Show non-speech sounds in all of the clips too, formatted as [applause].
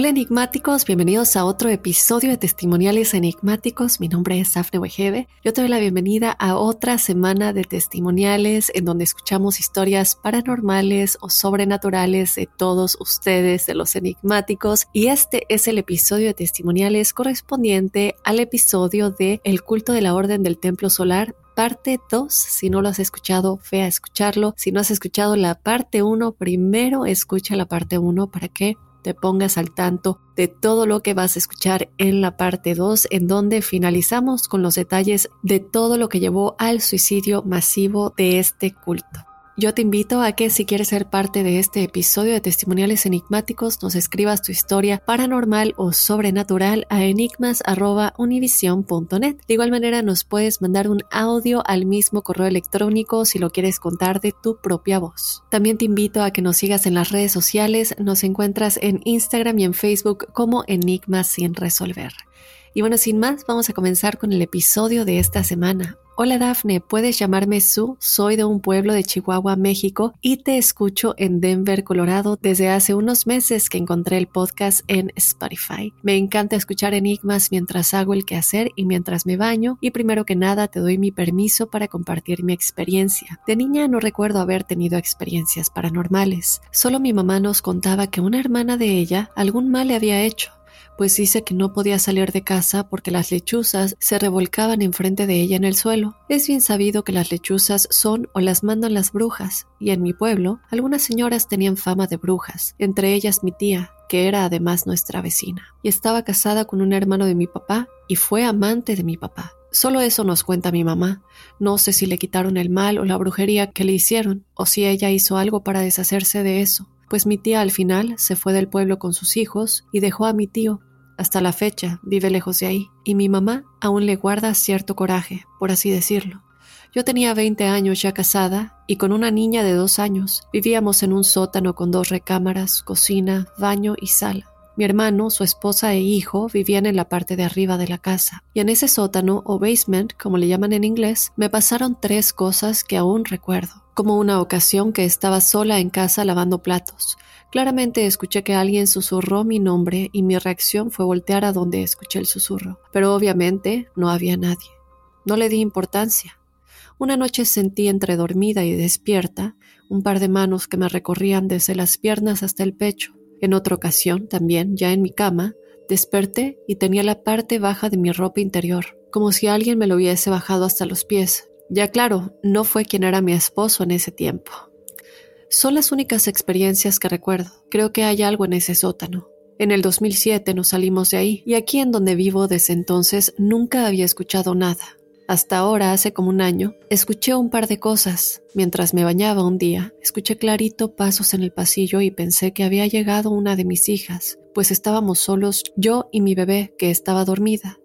Hola enigmáticos, bienvenidos a otro episodio de Testimoniales Enigmáticos. Mi nombre es Safne Wegebe. Yo te doy la bienvenida a otra semana de testimoniales en donde escuchamos historias paranormales o sobrenaturales de todos ustedes, de los enigmáticos. Y este es el episodio de testimoniales correspondiente al episodio de El culto de la Orden del Templo Solar parte 2. Si no lo has escuchado, ve a escucharlo. Si no has escuchado la parte 1, primero escucha la parte 1 para que te pongas al tanto de todo lo que vas a escuchar en la parte 2, en donde finalizamos con los detalles de todo lo que llevó al suicidio masivo de este culto. Yo te invito a que si quieres ser parte de este episodio de Testimoniales Enigmáticos, nos escribas tu historia paranormal o sobrenatural a enigmas.univision.net. De igual manera, nos puedes mandar un audio al mismo correo electrónico si lo quieres contar de tu propia voz. También te invito a que nos sigas en las redes sociales. Nos encuentras en Instagram y en Facebook como Enigmas sin resolver. Y bueno, sin más, vamos a comenzar con el episodio de esta semana. Hola Dafne, puedes llamarme Sue, soy de un pueblo de Chihuahua, México y te escucho en Denver, Colorado desde hace unos meses que encontré el podcast en Spotify. Me encanta escuchar enigmas mientras hago el quehacer y mientras me baño y primero que nada te doy mi permiso para compartir mi experiencia. De niña no recuerdo haber tenido experiencias paranormales, solo mi mamá nos contaba que una hermana de ella algún mal le había hecho pues dice que no podía salir de casa porque las lechuzas se revolcaban enfrente de ella en el suelo. Es bien sabido que las lechuzas son o las mandan las brujas, y en mi pueblo algunas señoras tenían fama de brujas, entre ellas mi tía, que era además nuestra vecina, y estaba casada con un hermano de mi papá y fue amante de mi papá. Solo eso nos cuenta mi mamá. No sé si le quitaron el mal o la brujería que le hicieron, o si ella hizo algo para deshacerse de eso pues mi tía al final se fue del pueblo con sus hijos y dejó a mi tío. Hasta la fecha vive lejos de ahí, y mi mamá aún le guarda cierto coraje, por así decirlo. Yo tenía 20 años ya casada y con una niña de dos años. Vivíamos en un sótano con dos recámaras, cocina, baño y sala. Mi hermano, su esposa e hijo vivían en la parte de arriba de la casa, y en ese sótano o basement, como le llaman en inglés, me pasaron tres cosas que aún recuerdo como una ocasión que estaba sola en casa lavando platos. Claramente escuché que alguien susurró mi nombre y mi reacción fue voltear a donde escuché el susurro, pero obviamente no había nadie. No le di importancia. Una noche sentí entre dormida y despierta un par de manos que me recorrían desde las piernas hasta el pecho. En otra ocasión, también, ya en mi cama, desperté y tenía la parte baja de mi ropa interior, como si alguien me lo hubiese bajado hasta los pies, ya claro, no fue quien era mi esposo en ese tiempo. Son las únicas experiencias que recuerdo. Creo que hay algo en ese sótano. En el 2007 nos salimos de ahí y aquí en donde vivo desde entonces nunca había escuchado nada. Hasta ahora, hace como un año, escuché un par de cosas. Mientras me bañaba un día, escuché clarito pasos en el pasillo y pensé que había llegado una de mis hijas, pues estábamos solos yo y mi bebé, que estaba dormida.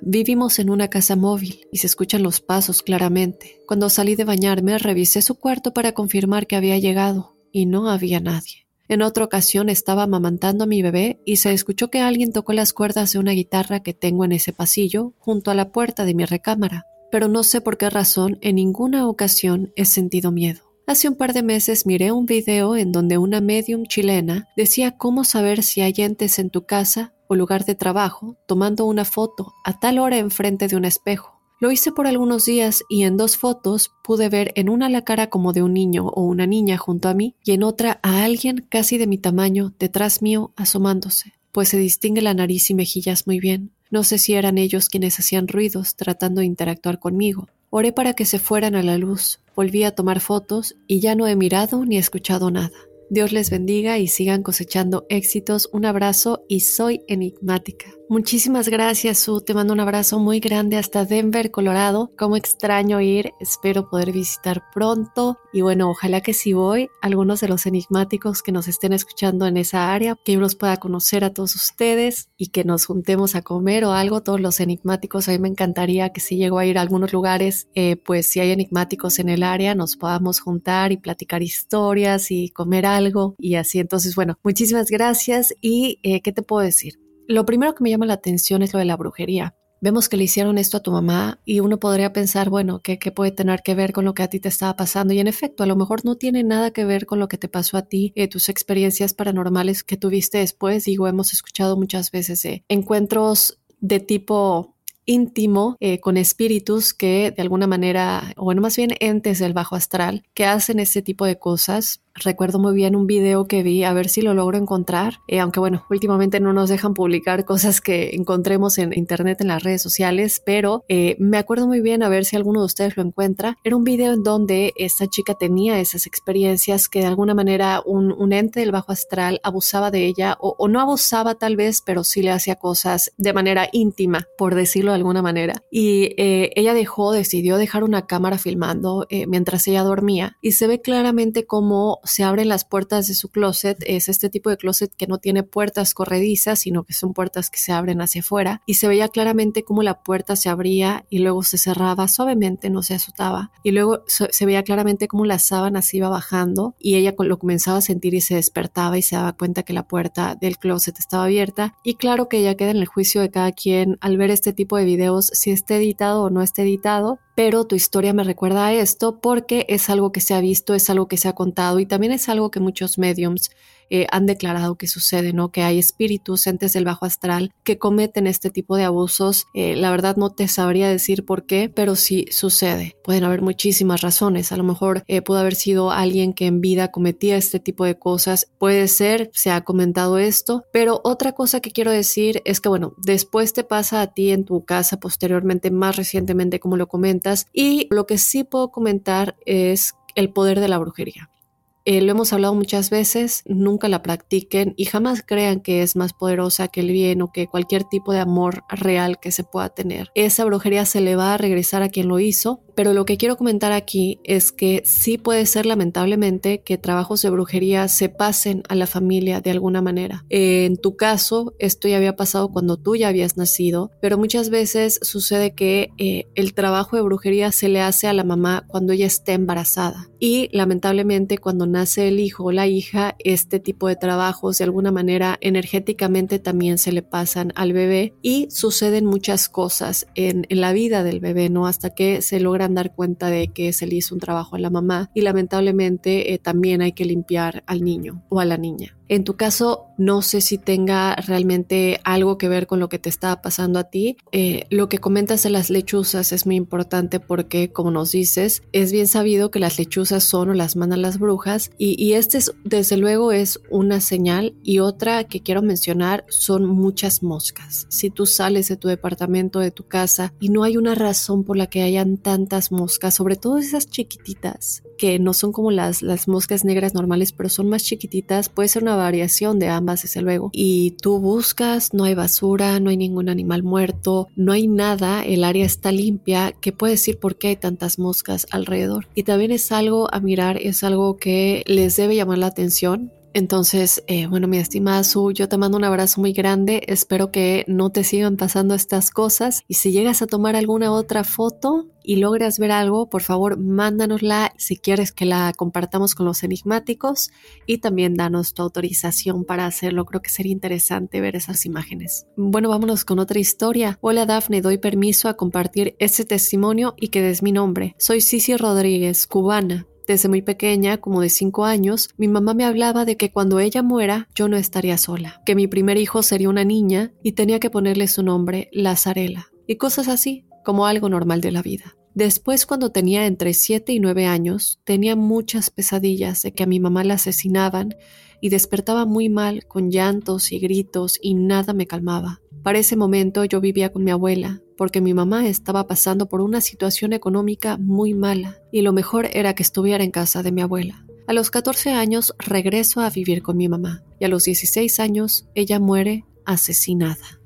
Vivimos en una casa móvil y se escuchan los pasos claramente. Cuando salí de bañarme, revisé su cuarto para confirmar que había llegado y no había nadie. En otra ocasión estaba amamantando a mi bebé y se escuchó que alguien tocó las cuerdas de una guitarra que tengo en ese pasillo junto a la puerta de mi recámara, pero no sé por qué razón en ninguna ocasión he sentido miedo. Hace un par de meses miré un video en donde una medium chilena decía cómo saber si hay entes en tu casa o lugar de trabajo tomando una foto a tal hora enfrente de un espejo. Lo hice por algunos días y en dos fotos pude ver en una la cara como de un niño o una niña junto a mí y en otra a alguien casi de mi tamaño detrás mío asomándose. pues se distingue la nariz y mejillas muy bien. No sé si eran ellos quienes hacían ruidos tratando de interactuar conmigo. Oré para que se fueran a la luz, volví a tomar fotos y ya no he mirado ni escuchado nada. Dios les bendiga y sigan cosechando éxitos. Un abrazo y soy enigmática. Muchísimas gracias, Su. Te mando un abrazo muy grande hasta Denver, Colorado. Como extraño ir, espero poder visitar pronto. Y bueno, ojalá que si voy, algunos de los enigmáticos que nos estén escuchando en esa área, que yo los pueda conocer a todos ustedes y que nos juntemos a comer o algo. Todos los enigmáticos, a mí me encantaría que si llego a ir a algunos lugares, eh, pues si hay enigmáticos en el área, nos podamos juntar y platicar historias y comer algo y así. Entonces, bueno, muchísimas gracias. ¿Y eh, qué te puedo decir? Lo primero que me llama la atención es lo de la brujería. Vemos que le hicieron esto a tu mamá y uno podría pensar, bueno, ¿qué, puede tener que ver con lo que a ti te estaba pasando? Y en efecto, a lo mejor no tiene nada que ver con lo que te pasó a ti, eh, tus experiencias paranormales que tuviste después. Digo, hemos escuchado muchas veces eh, encuentros de tipo íntimo eh, con espíritus que de alguna manera, o bueno, más bien entes del bajo astral, que hacen ese tipo de cosas Recuerdo muy bien un video que vi, a ver si lo logro encontrar, eh, aunque bueno, últimamente no nos dejan publicar cosas que encontremos en internet, en las redes sociales, pero eh, me acuerdo muy bien, a ver si alguno de ustedes lo encuentra. Era un video en donde esta chica tenía esas experiencias que de alguna manera un, ente del bajo astral abusaba de ella, o, no abusaba tal vez, pero sí le hacía cosas de manera íntima, por decirlo de alguna manera. Y eh, ella dejó, decidió dejar una cámara filmando mientras ella dormía, y se ve claramente cómo se abren las puertas de su closet. Es este tipo de closet que no tiene puertas corredizas, sino que son puertas que se abren hacia afuera. Y se veía claramente cómo la puerta se abría y luego se cerraba suavemente, no se azotaba. Y luego se veía claramente cómo la sábana se iba bajando y ella lo comenzaba a sentir y se despertaba y se daba cuenta que la puerta del closet estaba abierta. Y claro que ella queda en el juicio de cada quien al ver este tipo de videos, si esté editado o no esté editado, pero tu historia me recuerda a esto porque es algo que se ha visto, es algo que se ha contado y también es algo que muchos mediums eh, han declarado que sucede, ¿no? Que hay espíritus, entes del bajo astral que cometen este tipo de abusos. Eh, la verdad no te sabría decir por qué, pero sí sucede. Pueden haber muchísimas razones. A lo mejor eh, pudo haber sido alguien que en vida cometía este tipo de cosas. Puede ser, se ha comentado esto, pero otra cosa que quiero decir es que, bueno, después te pasa a ti en tu casa posteriormente, más recientemente como lo comentas, y lo que sí puedo comentar es el poder de la brujería. Eh, lo hemos hablado muchas veces, nunca la practiquen y jamás crean que es más poderosa que el bien o que cualquier tipo de amor real que se pueda tener. Esa brujería se le va a regresar a quien lo hizo pero lo que quiero comentar aquí es que sí puede ser lamentablemente que trabajos de brujería se pasen a la familia de alguna manera. En tu caso, esto ya había pasado cuando tú ya habías nacido, pero muchas veces sucede que eh, el trabajo de brujería se le hace a la mamá cuando ella está embarazada. Y lamentablemente cuando nace el hijo o la hija, este tipo de trabajos de alguna manera energéticamente también se le pasan al bebé y suceden muchas cosas en, en la vida del bebé, ¿no? Hasta que se logra dar cuenta de que se le hizo un trabajo a la mamá y lamentablemente eh, también hay que limpiar al niño o a la niña. En tu caso, no sé si tenga realmente algo que ver con lo que te está pasando a ti. Eh, lo que comentas de las lechuzas es muy importante porque, como nos dices, es bien sabido que las lechuzas son o las mandan las brujas y, este es, desde luego es una señal y otra que quiero mencionar son muchas moscas. Si tú sales de tu departamento, de tu casa y no hay una razón por la que hayan tantas moscas, sobre todo esas chiquititas, que no son como las, las moscas negras normales, pero son más chiquititas, puede ser una variación de ambas, desde luego. Y tú buscas, no hay basura, no hay ningún animal muerto, no hay nada, el área está limpia, que puedes decir por qué hay tantas moscas alrededor. Y también es algo a mirar, es algo que les debe llamar la atención entonces, eh, bueno, mi estimada Su, yo te mando un abrazo muy grande. Espero que no te sigan pasando estas cosas. Y si llegas a tomar alguna otra foto y logras ver algo, por favor, mándanosla si quieres que la compartamos con los enigmáticos y también danos tu autorización para hacerlo. Creo que sería interesante ver esas imágenes. Bueno, vámonos con otra historia. Hola Dafne, doy permiso a compartir este testimonio y que des mi nombre. Soy Cici Rodríguez, cubana. Desde muy pequeña, como de 5 años, mi mamá me hablaba de que cuando ella muera yo no estaría sola, que mi primer hijo sería una niña y tenía que ponerle su nombre Lazarela, y cosas así, como algo normal de la vida. Después, cuando tenía entre 7 y 9 años, tenía muchas pesadillas de que a mi mamá la asesinaban y despertaba muy mal con llantos y gritos y nada me calmaba. Para ese momento yo vivía con mi abuela, porque mi mamá estaba pasando por una situación económica muy mala y lo mejor era que estuviera en casa de mi abuela. A los 14 años regreso a vivir con mi mamá y a los 16 años ella muere asesinada.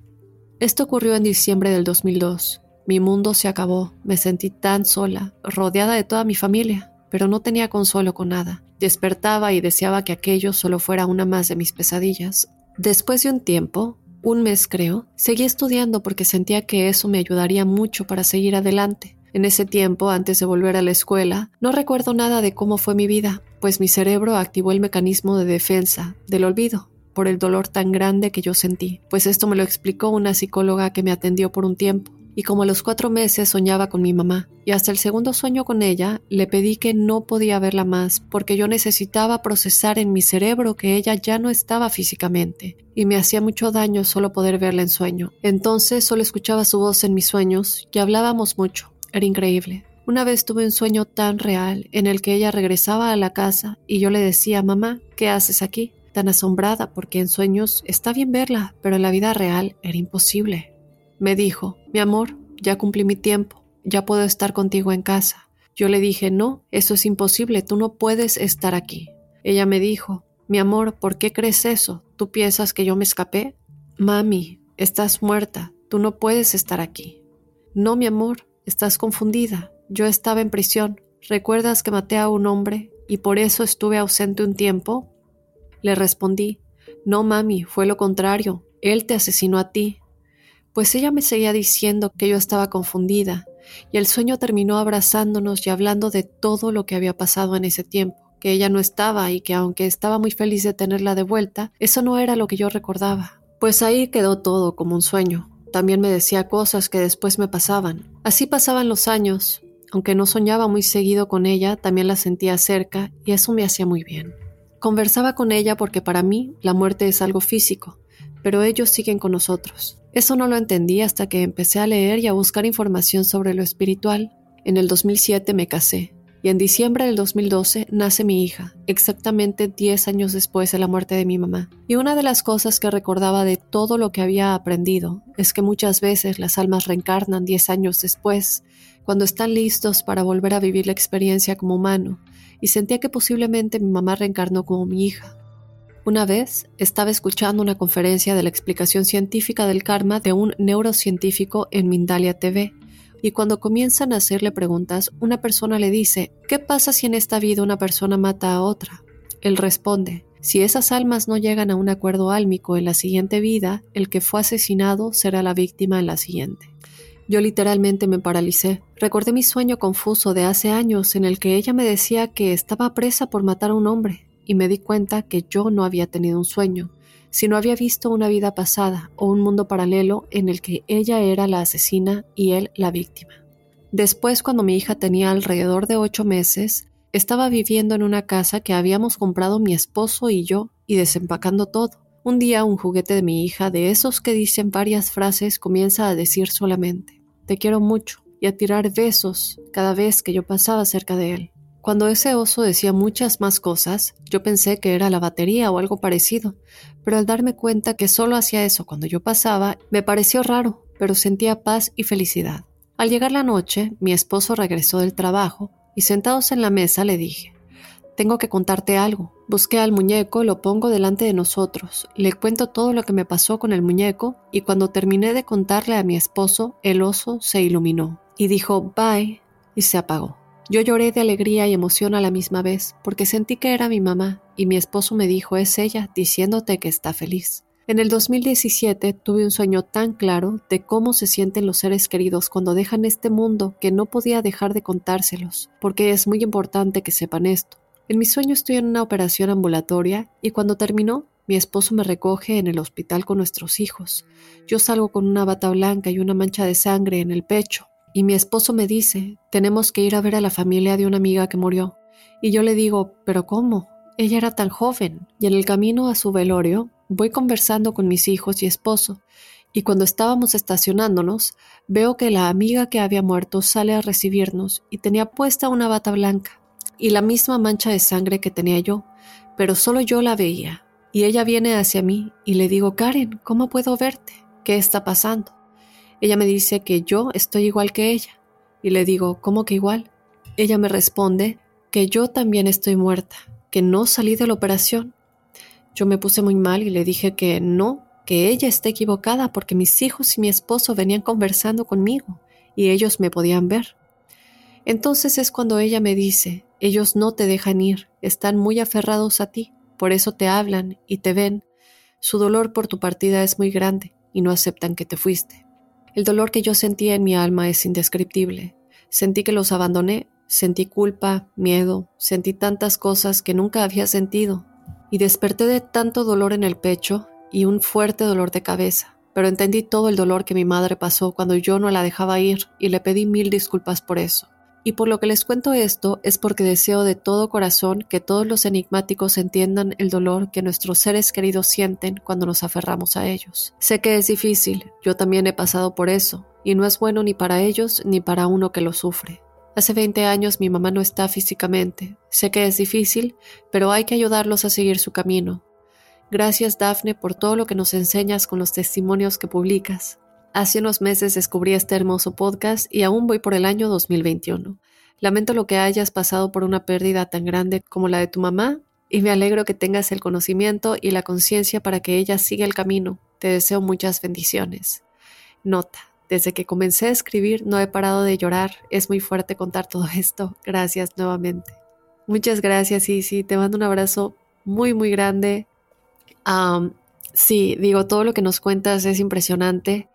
Esto ocurrió en diciembre del 2002. Mi mundo se acabó, me sentí tan sola, rodeada de toda mi familia, pero no tenía consuelo con nada. Despertaba y deseaba que aquello solo fuera una más de mis pesadillas. Después de un tiempo, un mes creo, seguí estudiando porque sentía que eso me ayudaría mucho para seguir adelante. En ese tiempo, antes de volver a la escuela, no recuerdo nada de cómo fue mi vida, pues mi cerebro activó el mecanismo de defensa del olvido por el dolor tan grande que yo sentí, pues esto me lo explicó una psicóloga que me atendió por un tiempo y como a los cuatro meses soñaba con mi mamá, y hasta el segundo sueño con ella le pedí que no podía verla más porque yo necesitaba procesar en mi cerebro que ella ya no estaba físicamente, y me hacía mucho daño solo poder verla en sueño. Entonces solo escuchaba su voz en mis sueños y hablábamos mucho. Era increíble. Una vez tuve un sueño tan real en el que ella regresaba a la casa y yo le decía, mamá, ¿qué haces aquí? Tan asombrada porque en sueños está bien verla, pero en la vida real era imposible. Me dijo, mi amor, ya cumplí mi tiempo, ya puedo estar contigo en casa. Yo le dije, no, eso es imposible, tú no puedes estar aquí. Ella me dijo, mi amor, ¿por qué crees eso? ¿Tú piensas que yo me escapé? Mami, estás muerta, tú no puedes estar aquí. No, mi amor, estás confundida. Yo estaba en prisión. ¿Recuerdas que maté a un hombre y por eso estuve ausente un tiempo? Le respondí, no, mami, fue lo contrario. Él te asesinó a ti pues ella me seguía diciendo que yo estaba confundida, y el sueño terminó abrazándonos y hablando de todo lo que había pasado en ese tiempo, que ella no estaba y que aunque estaba muy feliz de tenerla de vuelta, eso no era lo que yo recordaba. Pues ahí quedó todo como un sueño. También me decía cosas que después me pasaban. Así pasaban los años. Aunque no soñaba muy seguido con ella, también la sentía cerca y eso me hacía muy bien. Conversaba con ella porque para mí la muerte es algo físico, pero ellos siguen con nosotros. Eso no lo entendí hasta que empecé a leer y a buscar información sobre lo espiritual. En el 2007 me casé y en diciembre del 2012 nace mi hija, exactamente 10 años después de la muerte de mi mamá. Y una de las cosas que recordaba de todo lo que había aprendido es que muchas veces las almas reencarnan 10 años después, cuando están listos para volver a vivir la experiencia como humano, y sentía que posiblemente mi mamá reencarnó como mi hija. Una vez estaba escuchando una conferencia de la explicación científica del karma de un neurocientífico en Mindalia TV, y cuando comienzan a hacerle preguntas, una persona le dice, ¿qué pasa si en esta vida una persona mata a otra? Él responde, si esas almas no llegan a un acuerdo álmico en la siguiente vida, el que fue asesinado será la víctima en la siguiente. Yo literalmente me paralicé. Recordé mi sueño confuso de hace años en el que ella me decía que estaba presa por matar a un hombre, y me di cuenta que yo no había tenido un sueño, sino había visto una vida pasada o un mundo paralelo en el que ella era la asesina y él la víctima. Después, cuando mi hija tenía alrededor de ocho meses, estaba viviendo en una casa que habíamos comprado mi esposo y yo y desempacando todo. Un día un juguete de mi hija, de esos que dicen varias frases, comienza a decir solamente, te quiero mucho, y a tirar besos cada vez que yo pasaba cerca de él. Cuando ese oso decía muchas más cosas, yo pensé que era la batería o algo parecido, pero al darme cuenta que solo hacía eso cuando yo pasaba, me pareció raro, pero sentía paz y felicidad. Al llegar la noche, mi esposo regresó del trabajo y sentados en la mesa le dije, tengo que contarte algo. Busqué al muñeco, lo pongo delante de nosotros, le cuento todo lo que me pasó con el muñeco y cuando terminé de contarle a mi esposo, el oso se iluminó y dijo bye y se apagó. Yo lloré de alegría y emoción a la misma vez, porque sentí que era mi mamá, y mi esposo me dijo es ella, diciéndote que está feliz. En el 2017 tuve un sueño tan claro de cómo se sienten los seres queridos cuando dejan este mundo que no podía dejar de contárselos, porque es muy importante que sepan esto. En mi sueño estoy en una operación ambulatoria y cuando terminó, mi esposo me recoge en el hospital con nuestros hijos. Yo salgo con una bata blanca y una mancha de sangre en el pecho. Y mi esposo me dice, tenemos que ir a ver a la familia de una amiga que murió. Y yo le digo, ¿pero cómo? Ella era tan joven. Y en el camino a su velorio voy conversando con mis hijos y esposo. Y cuando estábamos estacionándonos, veo que la amiga que había muerto sale a recibirnos y tenía puesta una bata blanca y la misma mancha de sangre que tenía yo, pero solo yo la veía. Y ella viene hacia mí y le digo, Karen, ¿cómo puedo verte? ¿Qué está pasando? Ella me dice que yo estoy igual que ella. Y le digo, ¿cómo que igual? Ella me responde que yo también estoy muerta, que no salí de la operación. Yo me puse muy mal y le dije que no, que ella está equivocada porque mis hijos y mi esposo venían conversando conmigo y ellos me podían ver. Entonces es cuando ella me dice, ellos no te dejan ir, están muy aferrados a ti, por eso te hablan y te ven. Su dolor por tu partida es muy grande y no aceptan que te fuiste. El dolor que yo sentía en mi alma es indescriptible. Sentí que los abandoné, sentí culpa, miedo, sentí tantas cosas que nunca había sentido, y desperté de tanto dolor en el pecho y un fuerte dolor de cabeza, pero entendí todo el dolor que mi madre pasó cuando yo no la dejaba ir y le pedí mil disculpas por eso. Y por lo que les cuento esto es porque deseo de todo corazón que todos los enigmáticos entiendan el dolor que nuestros seres queridos sienten cuando nos aferramos a ellos. Sé que es difícil, yo también he pasado por eso, y no es bueno ni para ellos ni para uno que lo sufre. Hace 20 años mi mamá no está físicamente. Sé que es difícil, pero hay que ayudarlos a seguir su camino. Gracias Dafne por todo lo que nos enseñas con los testimonios que publicas. Hace unos meses descubrí este hermoso podcast y aún voy por el año 2021. Lamento lo que hayas pasado por una pérdida tan grande como la de tu mamá y me alegro que tengas el conocimiento y la conciencia para que ella siga el camino. Te deseo muchas bendiciones. Nota. Desde que comencé a escribir no he parado de llorar. Es muy fuerte contar todo [laughs] esto. Gracias nuevamente. Muchas gracias sí, te mando un abrazo muy, muy grande. sí, digo, todo lo que nos cuentas es impresionante.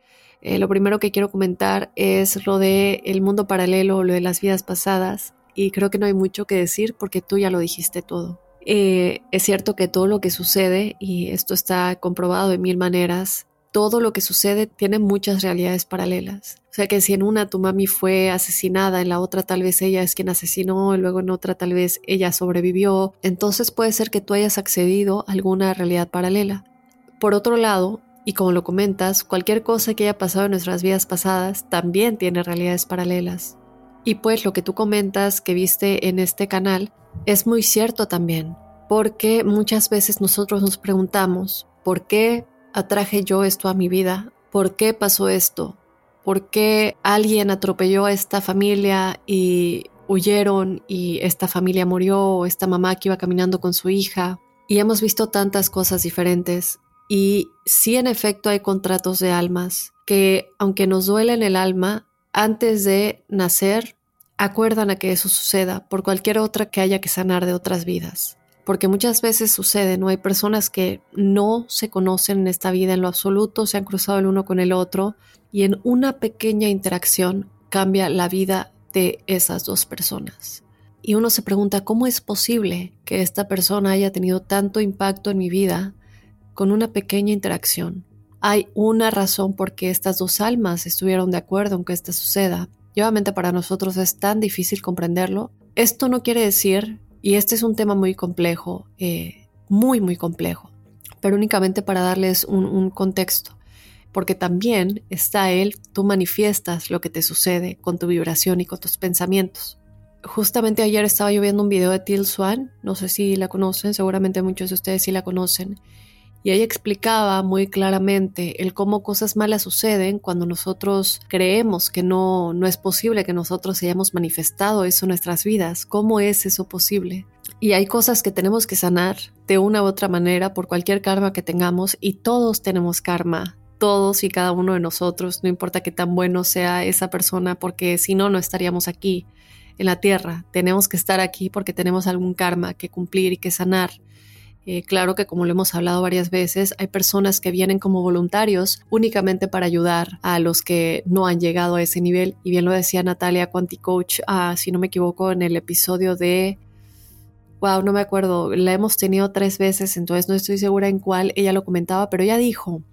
Eh, lo primero que quiero comentar es lo de el mundo paralelo, lo de las vidas pasadas, y creo que no hay mucho que decir porque tú ya lo dijiste todo. Eh, es cierto que todo lo que sucede, y esto está comprobado de mil maneras, todo lo que sucede tiene muchas realidades paralelas. O sea que si en una tu mami fue asesinada, en la otra tal vez ella es quien asesinó, y luego en otra tal vez ella sobrevivió, entonces puede ser que tú hayas accedido a alguna realidad paralela. Por otro lado, y como lo comentas, cualquier cosa que haya pasado en nuestras vidas pasadas también tiene realidades paralelas. Y pues lo que tú comentas que viste en este canal es muy cierto también, porque muchas veces nosotros nos preguntamos, ¿por qué atraje yo esto a mi vida? ¿Por qué pasó esto? ¿Por qué alguien atropelló a esta familia y huyeron y esta familia murió o esta mamá que iba caminando con su hija? Y hemos visto tantas cosas diferentes y sí, en efecto, hay contratos de almas que, aunque nos duele en el alma, antes de nacer, acuerdan a que eso suceda por cualquier otra que haya que sanar de otras vidas. Porque muchas veces sucede, ¿no? Hay personas que no se conocen en esta vida en lo absoluto, se han cruzado el uno con el otro y en una pequeña interacción cambia la vida de esas dos personas. Y uno se pregunta, ¿cómo es posible que esta persona haya tenido tanto impacto en mi vida con una pequeña interacción. Hay una razón por qué estas dos almas estuvieron de acuerdo en que esto suceda. Y para nosotros es tan difícil comprenderlo. Esto no quiere decir, y este es un tema muy complejo, eh, muy, muy complejo, pero únicamente para darles un, un contexto, porque también está él, tú manifiestas lo que te sucede con tu vibración y con tus pensamientos justamente ayer estaba yo viendo un video de Till Swan, no sé si la conocen, seguramente muchos de ustedes sí la conocen, y ella explicaba muy claramente el cómo cosas malas suceden cuando nosotros creemos que no, no es posible que nosotros hayamos manifestado eso en nuestras vidas. ¿Cómo es eso posible? Y hay cosas que tenemos que sanar de una u otra manera por cualquier karma que tengamos y todos tenemos karma. Todos y cada uno de nosotros, no importa qué tan bueno sea esa persona, porque si no, no estaríamos aquí en la tierra. Tenemos que estar aquí porque tenemos algún karma que cumplir y que sanar. Eh, claro que como lo hemos hablado varias veces, hay personas que vienen como voluntarios únicamente para ayudar a los que no han llegado a ese nivel. Y bien lo decía Natalia Quanticoach, ah, si no me equivoco, en el episodio de... Wow, no me acuerdo, la hemos tenido tres veces, entonces no estoy segura en cuál ella lo comentaba, pero ella dijo,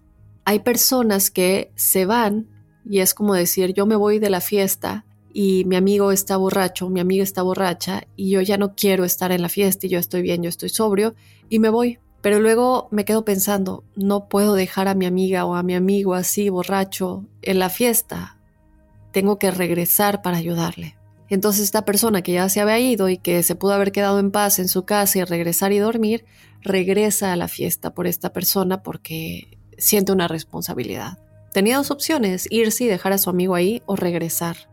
hay personas que se van y es como decir, yo me voy de la fiesta y mi amigo está borracho, mi amiga está borracha y yo ya no quiero estar en la fiesta y yo estoy bien, yo estoy sobrio y me voy. Pero luego me quedo pensando, no puedo dejar a mi amiga o a mi amigo así borracho en la fiesta. Tengo que regresar para ayudarle. Entonces esta persona que ya se había ido y que se pudo haber quedado en paz en su casa y regresar y dormir, regresa a la fiesta por esta persona porque siente una responsabilidad. Tenía dos opciones, irse y dejar a su amigo ahí o regresar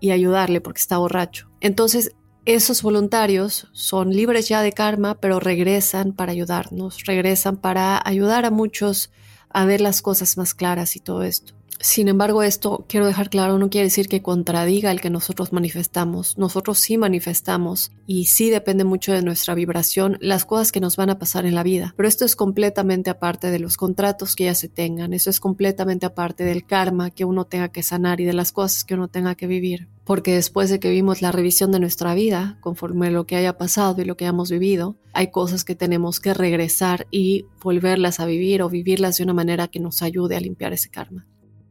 y ayudarle porque está borracho. Entonces esos voluntarios son libres ya de karma, pero regresan para ayudarnos, regresan para ayudar a muchos a ver las cosas más claras y todo esto. Sin embargo, esto quiero dejar claro, no quiere decir que contradiga el que nosotros manifestamos. Nosotros sí manifestamos y sí depende mucho de nuestra vibración las cosas que nos van a pasar en la vida. Pero esto es completamente aparte de los contratos que ya se tengan. Eso es completamente aparte del karma que uno tenga que sanar y de las cosas que uno tenga que vivir. Porque después de que vimos la revisión de nuestra vida, conforme lo que haya pasado y lo que hayamos vivido, hay cosas que tenemos que regresar y volverlas a vivir o vivirlas de una manera que nos ayude a limpiar ese karma.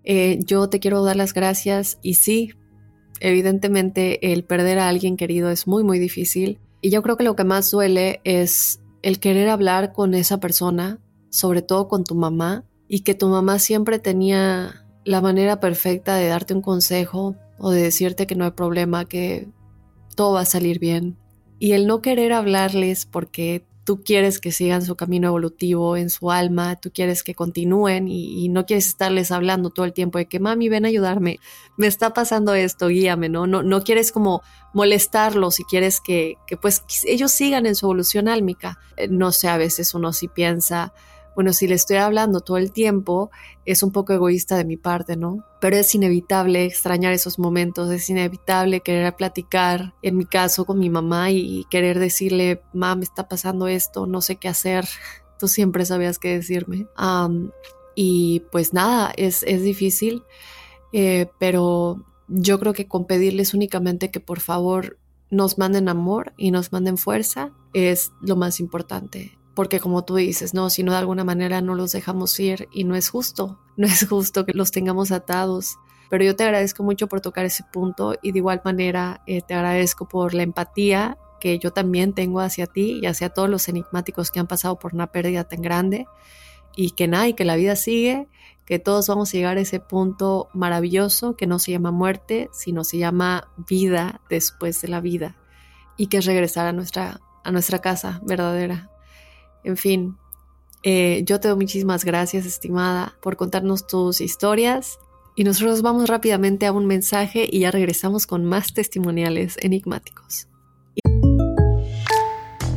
Eh, yo te quiero dar las gracias y sí, evidentemente el perder a alguien querido es muy, muy difícil. Y yo creo que lo que más duele es el querer hablar con esa persona, sobre todo con tu mamá, y que tu mamá siempre tenía la manera perfecta de darte un consejo o de decirte que no hay problema, que todo va a salir bien. Y el no querer hablarles porque tú quieres que sigan su camino evolutivo en su alma, tú quieres que continúen y, no quieres estarles hablando todo el tiempo de que mami, ven a ayudarme, me está pasando esto, guíame, ¿no? No, no quieres como molestarlos y quieres que, que pues ellos sigan en su evolución álmica. Eh, no sé, a veces uno sí piensa, bueno, si le estoy hablando todo el tiempo, es un poco egoísta de mi parte, ¿no? Pero es inevitable extrañar esos momentos, es inevitable querer platicar, en mi caso, con mi mamá y querer decirle, mamá, me está pasando esto, no sé qué hacer, [laughs] tú siempre sabías qué decirme. y pues nada, es, es difícil, eh, pero yo creo que con pedirles únicamente que por favor nos manden amor y nos manden fuerza es lo más importante porque como tú dices, no, si no de alguna manera no los dejamos ir y no es justo, [laughs] no es justo que los tengamos atados. Pero yo te agradezco mucho por tocar ese punto y de igual manera eh, te agradezco por la empatía que yo también tengo hacia ti y hacia todos los enigmáticos que han pasado por una pérdida tan grande y que nada, y que la vida sigue, que todos vamos a llegar a ese punto maravilloso que no se llama muerte, sino se llama vida después de la vida y que es regresar a nuestra, a nuestra casa verdadera. En fin, eh, yo te doy muchísimas gracias, estimada, por contarnos tus historias. Y nosotros vamos rápidamente a un mensaje y ya regresamos con más testimoniales enigmáticos.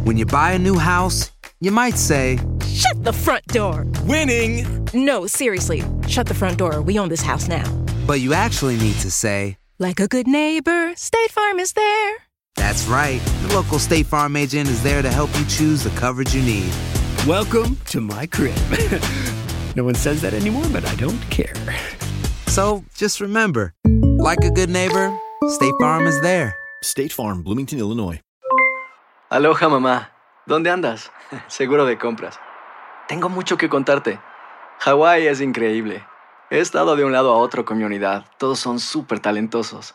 When you buy a new house, you might say, Shut the front door! Winning! No, seriously, shut the front door. We own this house now. But you actually need to say, Like a good neighbor, State Farm is there. That's right. The local State Farm agent is there to help you choose the coverage you need. Welcome to my crib. [laughs] no one says that anymore, but I don't care. So just remember like a good neighbor, State Farm is there. State Farm, Bloomington, Illinois. Aloha, mamá. ¿Dónde andas? [laughs] Seguro de compras. Tengo mucho que contarte. Hawái es increíble. He estado de un lado a otro con mi unidad. Todos son súper talentosos.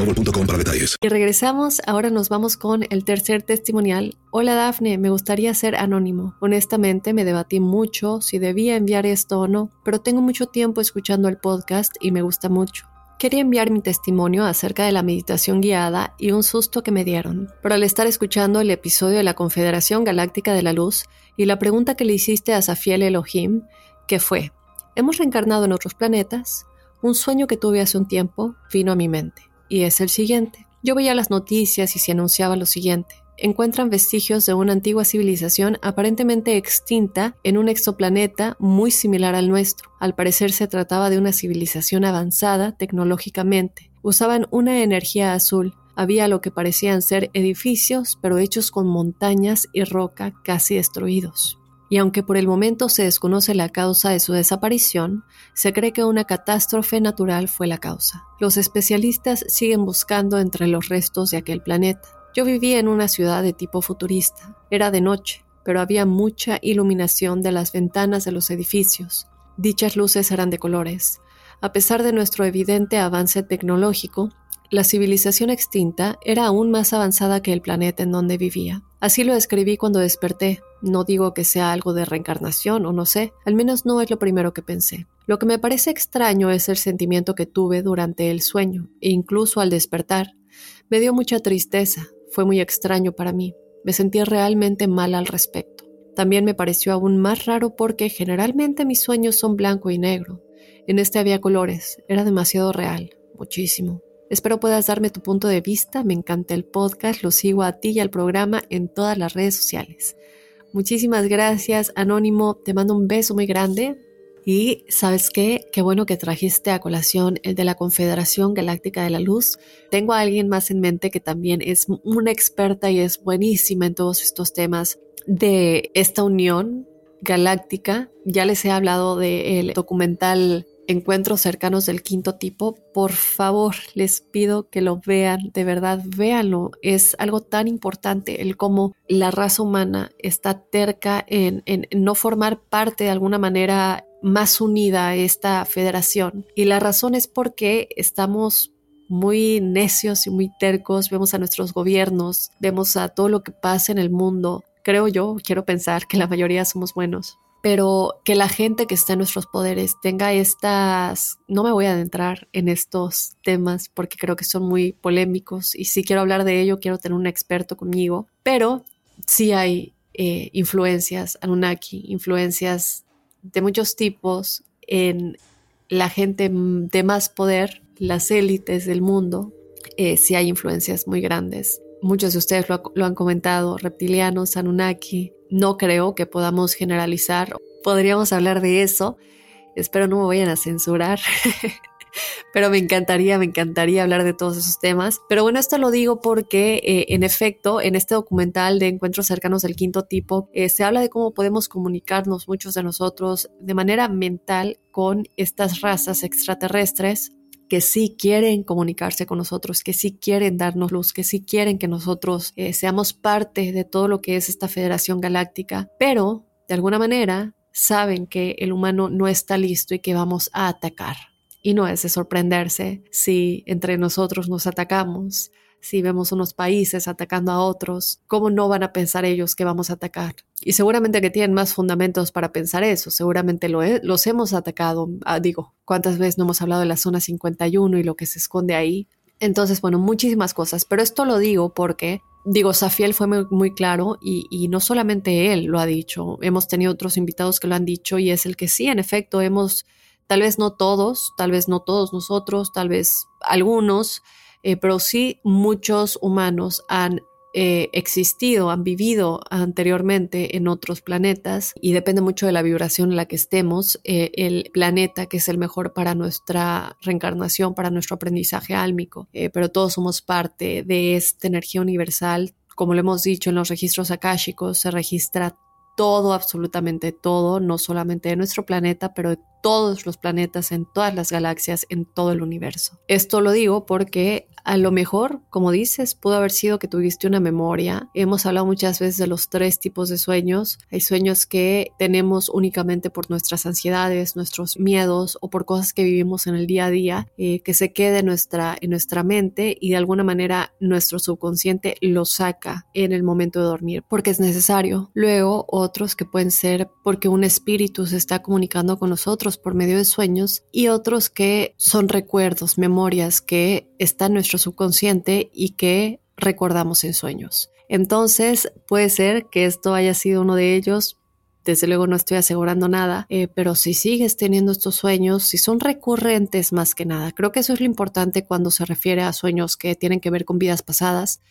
Y regresamos, ahora nos vamos con el tercer testimonial. Hola Dafne, me gustaría ser anónimo. Honestamente me debatí mucho si debía enviar esto o no, pero tengo mucho tiempo escuchando el podcast y me gusta mucho. Quería enviar mi testimonio acerca de la meditación guiada y un susto que me dieron, pero al estar escuchando el episodio de la Confederación Galáctica de la Luz y la pregunta que le hiciste a Safiel Elohim, que fue, ¿hemos reencarnado en otros planetas? Un sueño que tuve hace un tiempo vino a mi mente y es el siguiente. Yo veía las noticias y se anunciaba lo siguiente. encuentran vestigios de una antigua civilización aparentemente extinta en un exoplaneta muy similar al nuestro. Al parecer se trataba de una civilización avanzada tecnológicamente. Usaban una energía azul. Había lo que parecían ser edificios, pero hechos con montañas y roca casi destruidos y aunque por el momento se desconoce la causa de su desaparición, se cree que una catástrofe natural fue la causa. Los especialistas siguen buscando entre los restos de aquel planeta. Yo vivía en una ciudad de tipo futurista. Era de noche, pero había mucha iluminación de las ventanas de los edificios. Dichas luces eran de colores. A pesar de nuestro evidente avance tecnológico, la civilización extinta era aún más avanzada que el planeta en donde vivía. Así lo escribí cuando desperté. No digo que sea algo de reencarnación o no sé, al menos no es lo primero que pensé. Lo que me parece extraño es el sentimiento que tuve durante el sueño e incluso al despertar. Me dio mucha tristeza, fue muy extraño para mí. Me sentí realmente mal al respecto. También me pareció aún más raro porque generalmente mis sueños son blanco y negro. En este había colores, era demasiado real, muchísimo. Espero puedas darme tu punto de vista, me encanta el podcast, lo sigo a ti y al programa en todas las redes sociales. Muchísimas gracias, Anónimo, te mando un beso muy grande. Y sabes qué, qué bueno que trajiste a colación el de la Confederación Galáctica de la Luz. Tengo a alguien más en mente que también es una experta y es buenísima en todos estos temas de esta unión galáctica. Ya les he hablado del documental encuentros cercanos del quinto tipo, por favor, les pido que lo vean, de verdad, véanlo. Es algo tan importante el cómo la raza humana está terca en, en no formar parte de alguna manera más unida a esta federación. Y la razón es porque estamos muy necios y muy tercos, vemos a nuestros gobiernos, vemos a todo lo que pasa en el mundo. Creo yo, quiero pensar que la mayoría somos buenos, pero que la gente que está en nuestros poderes tenga estas, no me voy a adentrar en estos temas porque creo que son muy polémicos y si quiero hablar de ello quiero tener un experto conmigo, pero sí hay eh, influencias Anunnaki, influencias de muchos tipos en la gente de más poder, las élites del mundo, eh, sí hay influencias muy grandes. Muchos de ustedes lo, lo han comentado, reptilianos, Anunnaki, no creo que podamos generalizar. Podríamos hablar de eso. Espero no me vayan a censurar. [laughs] Pero me encantaría, me encantaría hablar de todos esos temas. Pero bueno, esto lo digo porque, eh, en efecto, en este documental de Encuentros cercanos del quinto tipo, eh, se habla de cómo podemos comunicarnos muchos de nosotros de manera mental con estas razas extraterrestres que sí quieren comunicarse con nosotros, que sí quieren darnos luz, que sí quieren que nosotros eh, seamos parte de todo lo que es esta Federación Galáctica, pero de alguna manera saben que el humano no está listo y que vamos a atacar. Y no es de sorprenderse si entre nosotros nos atacamos, si vemos unos países atacando a otros, ¿cómo no van a pensar ellos que vamos a atacar? Y seguramente que tienen más fundamentos para pensar eso, seguramente lo los hemos atacado, ah, digo, ¿cuántas veces no hemos hablado de la zona 51 y lo que se esconde ahí? Entonces, bueno, muchísimas cosas, pero esto lo digo porque, digo, Safiel fue muy, claro y, y, no solamente él lo ha dicho, hemos tenido otros invitados que lo han dicho y es el que sí, en efecto, hemos, tal vez no todos, tal vez no todos nosotros, tal vez algunos, eh, pero sí muchos humanos han eh, existido, han vivido anteriormente en otros planetas y depende mucho de la vibración en la que estemos, eh, el planeta que es el mejor para nuestra reencarnación, para nuestro aprendizaje álmico, pero todos somos parte de esta energía universal. Como lo hemos dicho en los registros akáshicos, se registra todo, absolutamente todo, no solamente de nuestro planeta, pero de todos los planetas, en todas las galaxias, en todo el universo. Esto lo digo porque a lo mejor, como dices, pudo haber sido que tuviste una memoria. Hemos hablado muchas veces de los tres tipos de sueños. Hay sueños que tenemos únicamente por nuestras ansiedades, nuestros miedos o por cosas que vivimos en el día a día, eh, que se quede en nuestra, en nuestra mente y de alguna manera nuestro subconsciente lo saca en el momento de dormir porque es necesario. Luego otros que pueden ser porque un espíritu se está comunicando con nosotros por medio de sueños y otros que son recuerdos, memorias que están nuestro subconsciente y que recordamos en sueños. Entonces puede ser que esto haya sido uno de ellos. Desde luego no estoy asegurando nada, eh, pero si sigues teniendo estos sueños, si son recurrentes más que nada, creo que eso es lo importante cuando se refiere a sueños que tienen que ver con vidas pasadas,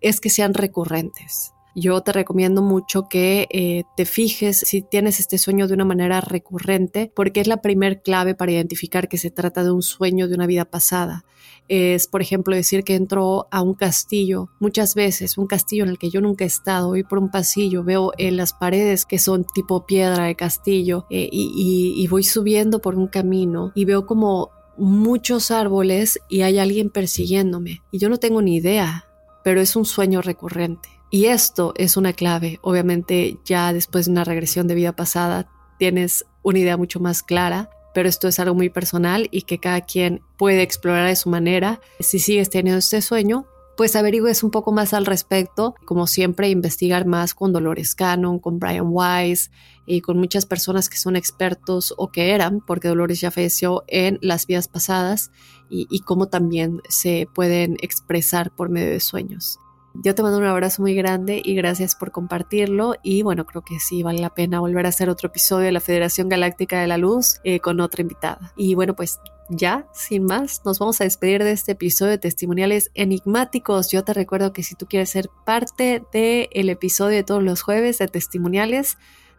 es que sean recurrentes. Yo te recomiendo mucho que eh, te fijes si tienes este sueño de una manera recurrente, porque es la primer clave para identificar que se trata de un sueño de una vida pasada. Es, por ejemplo, decir que entro a un castillo muchas veces, un castillo en el que yo nunca he estado, voy por un pasillo, veo en las paredes que son tipo piedra de castillo eh, y, y voy subiendo por un camino y veo como muchos árboles y hay alguien persiguiéndome y yo no tengo ni idea, pero es un sueño recurrente. Y esto es una clave. Obviamente ya después de una regresión de vida pasada tienes una idea mucho más clara, pero esto es algo muy personal y que cada quien puede explorar de su manera. Si sigues teniendo este sueño, pues averigües un poco más al respecto. Como siempre, investigar más con Dolores Cannon, con Brian Wise y con muchas personas que son expertos o que eran, porque Dolores ya falleció en las vidas pasadas y, y cómo también se pueden expresar por medio de sueños. Yo te mando un abrazo muy grande y gracias por compartirlo. Y bueno, creo que sí vale la pena volver a hacer otro episodio de la Federación Galáctica de la Luz eh, con otra invitada. Y bueno, pues ya, sin más, nos vamos a despedir de este episodio de testimoniales enigmáticos. Yo te recuerdo que si tú quieres ser parte del episodio de todos los jueves de testimoniales,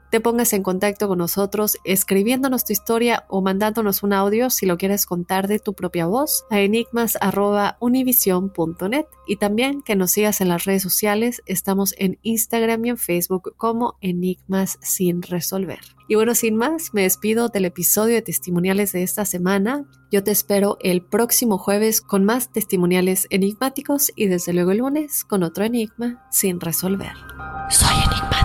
te pongas en contacto con nosotros escribiéndonos tu historia o mandándonos un audio si lo quieres contar de tu propia voz a enigmas.univision.net y también que nos sigas en las redes sociales. Estamos en Instagram y en Facebook como Enigmas sin resolver. Y bueno, sin más, me despido del episodio de testimoniales de esta semana. Yo te espero el próximo jueves con más testimoniales enigmáticos y desde luego el lunes con otro enigma sin resolver. Soy enigmático.